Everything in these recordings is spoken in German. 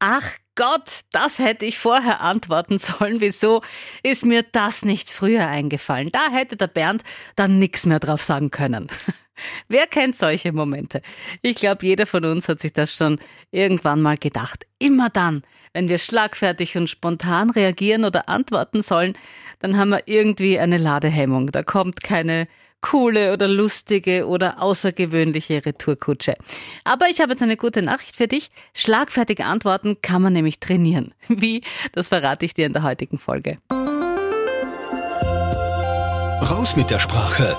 ach Gott, das hätte ich vorher antworten sollen. Wieso ist mir das nicht früher eingefallen? Da hätte der Bernd dann nichts mehr drauf sagen können. Wer kennt solche Momente? Ich glaube, jeder von uns hat sich das schon irgendwann mal gedacht. Immer dann, wenn wir schlagfertig und spontan reagieren oder antworten sollen, dann haben wir irgendwie eine Ladehemmung. Da kommt keine coole oder lustige oder außergewöhnliche Retourkutsche. Aber ich habe jetzt eine gute Nachricht für dich. Schlagfertige Antworten kann man nämlich trainieren. Wie? Das verrate ich dir in der heutigen Folge. Raus mit der Sprache.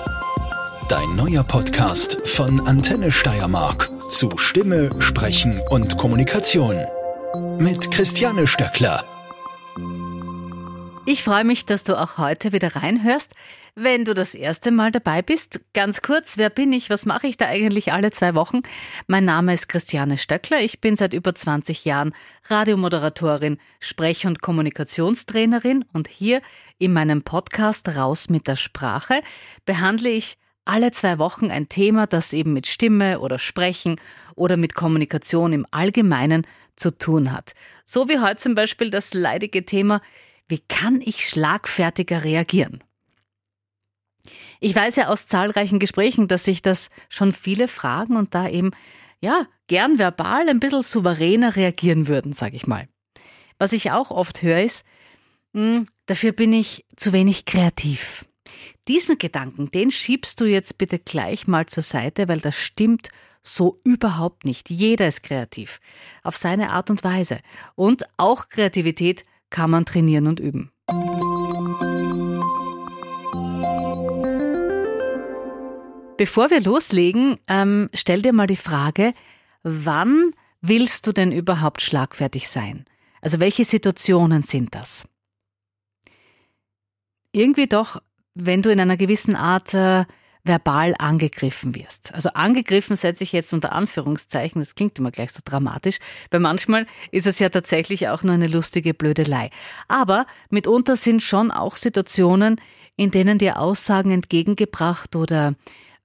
Dein neuer Podcast von Antenne Steiermark zu Stimme, Sprechen und Kommunikation. Mit Christiane Stöckler. Ich freue mich, dass du auch heute wieder reinhörst. Wenn du das erste Mal dabei bist, ganz kurz, wer bin ich? Was mache ich da eigentlich alle zwei Wochen? Mein Name ist Christiane Stöckler. Ich bin seit über 20 Jahren Radiomoderatorin, Sprech- und Kommunikationstrainerin und hier in meinem Podcast Raus mit der Sprache behandle ich alle zwei Wochen ein Thema, das eben mit Stimme oder Sprechen oder mit Kommunikation im Allgemeinen zu tun hat. So wie heute zum Beispiel das leidige Thema, wie kann ich schlagfertiger reagieren? Ich weiß ja aus zahlreichen Gesprächen, dass sich das schon viele fragen und da eben, ja, gern verbal ein bisschen souveräner reagieren würden, sag ich mal. Was ich auch oft höre ist, mh, hm, dafür bin ich zu wenig kreativ. Diesen Gedanken, den schiebst du jetzt bitte gleich mal zur Seite, weil das stimmt so überhaupt nicht. Jeder ist kreativ. Auf seine Art und Weise. Und auch Kreativität kann man trainieren und üben. Bevor wir loslegen, ähm, stell dir mal die Frage, wann willst du denn überhaupt schlagfertig sein? Also welche Situationen sind das? Irgendwie doch, wenn du in einer gewissen Art äh, verbal angegriffen wirst. Also angegriffen setze ich jetzt unter Anführungszeichen, das klingt immer gleich so dramatisch, weil manchmal ist es ja tatsächlich auch nur eine lustige Blödelei. Aber mitunter sind schon auch Situationen, in denen dir Aussagen entgegengebracht oder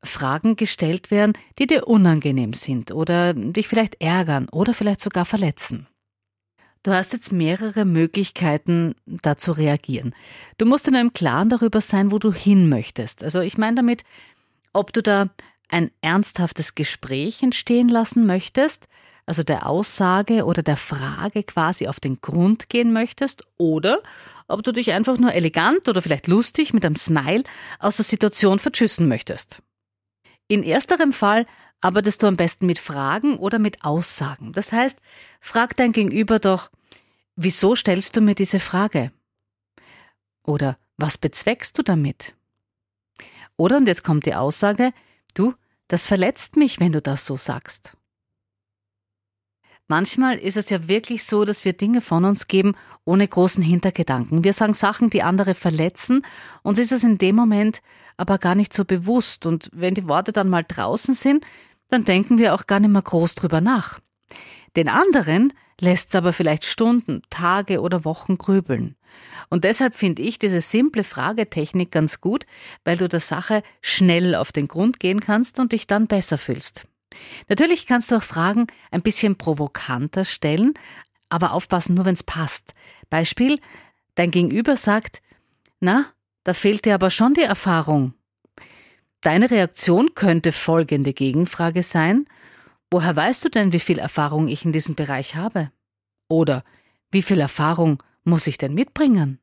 Fragen gestellt werden, die dir unangenehm sind oder dich vielleicht ärgern oder vielleicht sogar verletzen. Du hast jetzt mehrere Möglichkeiten, da zu reagieren. Du musst nur im Klaren darüber sein, wo du hin möchtest. Also ich meine damit, ob du da ein ernsthaftes Gespräch entstehen lassen möchtest, also der Aussage oder der Frage quasi auf den Grund gehen möchtest, oder ob du dich einfach nur elegant oder vielleicht lustig mit einem Smile aus der Situation verschüssen möchtest. In ersterem Fall arbeitest du am besten mit Fragen oder mit Aussagen. Das heißt, frag dein Gegenüber doch, wieso stellst du mir diese Frage? Oder was bezweckst du damit? Oder, und jetzt kommt die Aussage, du, das verletzt mich, wenn du das so sagst. Manchmal ist es ja wirklich so, dass wir Dinge von uns geben ohne großen Hintergedanken. Wir sagen Sachen, die andere verletzen, uns ist es in dem Moment aber gar nicht so bewusst. Und wenn die Worte dann mal draußen sind, dann denken wir auch gar nicht mehr groß drüber nach. Den anderen lässt es aber vielleicht Stunden, Tage oder Wochen grübeln. Und deshalb finde ich diese simple Fragetechnik ganz gut, weil du der Sache schnell auf den Grund gehen kannst und dich dann besser fühlst. Natürlich kannst du auch Fragen ein bisschen provokanter stellen, aber aufpassen, nur wenn es passt. Beispiel, dein Gegenüber sagt, na, da fehlt dir aber schon die Erfahrung. Deine Reaktion könnte folgende Gegenfrage sein, woher weißt du denn, wie viel Erfahrung ich in diesem Bereich habe? Oder wie viel Erfahrung muss ich denn mitbringen?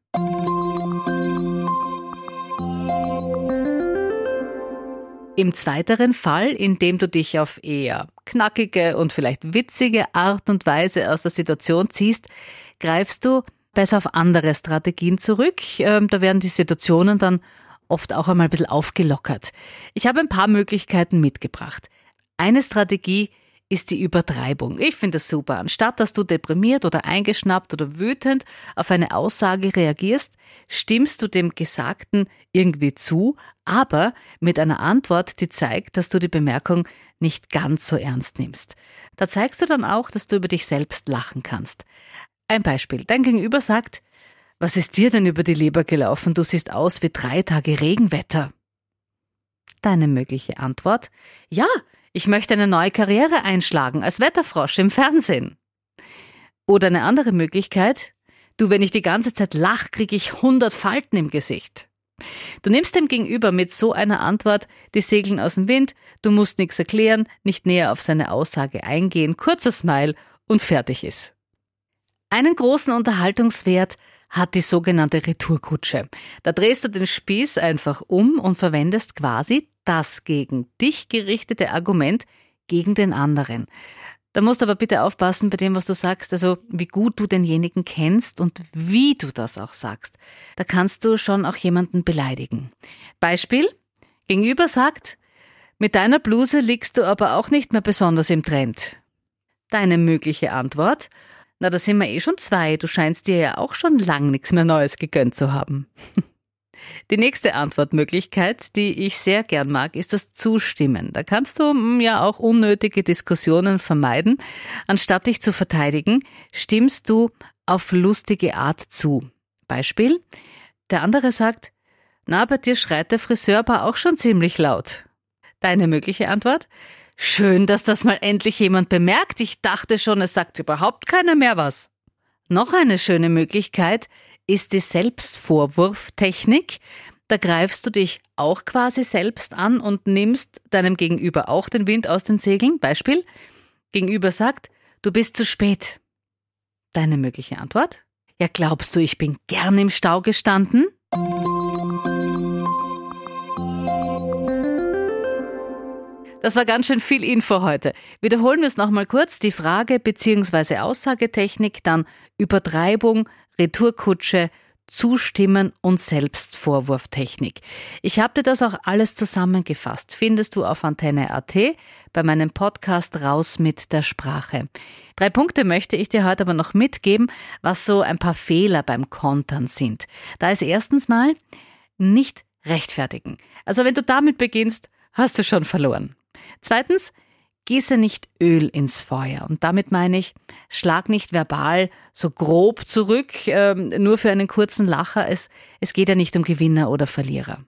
Im zweiteren Fall, in dem du dich auf eher knackige und vielleicht witzige Art und Weise aus der Situation ziehst, greifst du besser auf andere Strategien zurück. Ähm, da werden die Situationen dann oft auch einmal ein bisschen aufgelockert. Ich habe ein paar Möglichkeiten mitgebracht. Eine Strategie ist die Übertreibung. Ich finde das super. Anstatt dass du deprimiert oder eingeschnappt oder wütend auf eine Aussage reagierst, stimmst du dem Gesagten irgendwie zu, aber mit einer Antwort, die zeigt, dass du die Bemerkung nicht ganz so ernst nimmst. Da zeigst du dann auch, dass du über dich selbst lachen kannst. Ein Beispiel. Dein Gegenüber sagt, was ist dir denn über die Leber gelaufen? Du siehst aus wie drei Tage Regenwetter. Deine mögliche Antwort? Ja, ich möchte eine neue Karriere einschlagen als Wetterfrosch im Fernsehen. Oder eine andere Möglichkeit, du, wenn ich die ganze Zeit lach, kriege ich 100 Falten im Gesicht. Du nimmst dem Gegenüber mit so einer Antwort die Segeln aus dem Wind, du musst nichts erklären, nicht näher auf seine Aussage eingehen, kurzer Smile und fertig ist. Einen großen Unterhaltungswert hat die sogenannte Retourkutsche. Da drehst du den Spieß einfach um und verwendest quasi das gegen dich gerichtete Argument gegen den anderen. Da musst du aber bitte aufpassen bei dem, was du sagst, also wie gut du denjenigen kennst und wie du das auch sagst. Da kannst du schon auch jemanden beleidigen. Beispiel, gegenüber sagt, mit deiner Bluse liegst du aber auch nicht mehr besonders im Trend. Deine mögliche Antwort, na, da sind wir eh schon zwei, du scheinst dir ja auch schon lang nichts mehr Neues gegönnt zu haben. Die nächste Antwortmöglichkeit, die ich sehr gern mag, ist das Zustimmen. Da kannst du hm, ja auch unnötige Diskussionen vermeiden. Anstatt dich zu verteidigen, stimmst du auf lustige Art zu. Beispiel, der andere sagt, na, bei dir schreit der Friseur aber auch schon ziemlich laut. Deine mögliche Antwort? Schön, dass das mal endlich jemand bemerkt. Ich dachte schon, es sagt überhaupt keiner mehr was. Noch eine schöne Möglichkeit ist die Selbstvorwurftechnik. Da greifst du dich auch quasi selbst an und nimmst deinem Gegenüber auch den Wind aus den Segeln. Beispiel. Gegenüber sagt, du bist zu spät. Deine mögliche Antwort? Ja, glaubst du, ich bin gern im Stau gestanden? Das war ganz schön viel Info heute. Wiederholen wir es nochmal kurz. Die Frage bzw. Aussagetechnik, dann Übertreibung, Retourkutsche, Zustimmen und Selbstvorwurftechnik. Ich habe dir das auch alles zusammengefasst. Findest du auf Antenne.at bei meinem Podcast Raus mit der Sprache. Drei Punkte möchte ich dir heute aber noch mitgeben, was so ein paar Fehler beim Kontern sind. Da ist erstens mal nicht rechtfertigen. Also wenn du damit beginnst, hast du schon verloren. Zweitens, gieße nicht Öl ins Feuer. Und damit meine ich, schlag nicht verbal so grob zurück, äh, nur für einen kurzen Lacher. Es, es geht ja nicht um Gewinner oder Verlierer.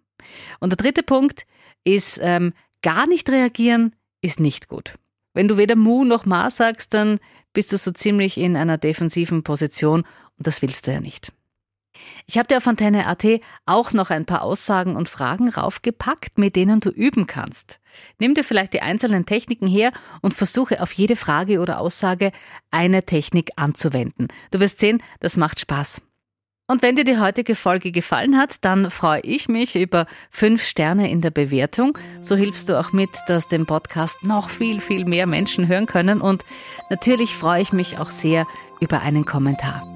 Und der dritte Punkt ist, ähm, gar nicht reagieren ist nicht gut. Wenn du weder Mu noch Ma sagst, dann bist du so ziemlich in einer defensiven Position und das willst du ja nicht. Ich habe dir auf Antenne.at auch noch ein paar Aussagen und Fragen raufgepackt, mit denen du üben kannst. Nimm dir vielleicht die einzelnen Techniken her und versuche auf jede Frage oder Aussage eine Technik anzuwenden. Du wirst sehen, das macht Spaß. Und wenn dir die heutige Folge gefallen hat, dann freue ich mich über fünf Sterne in der Bewertung. So hilfst du auch mit, dass den Podcast noch viel, viel mehr Menschen hören können. Und natürlich freue ich mich auch sehr über einen Kommentar.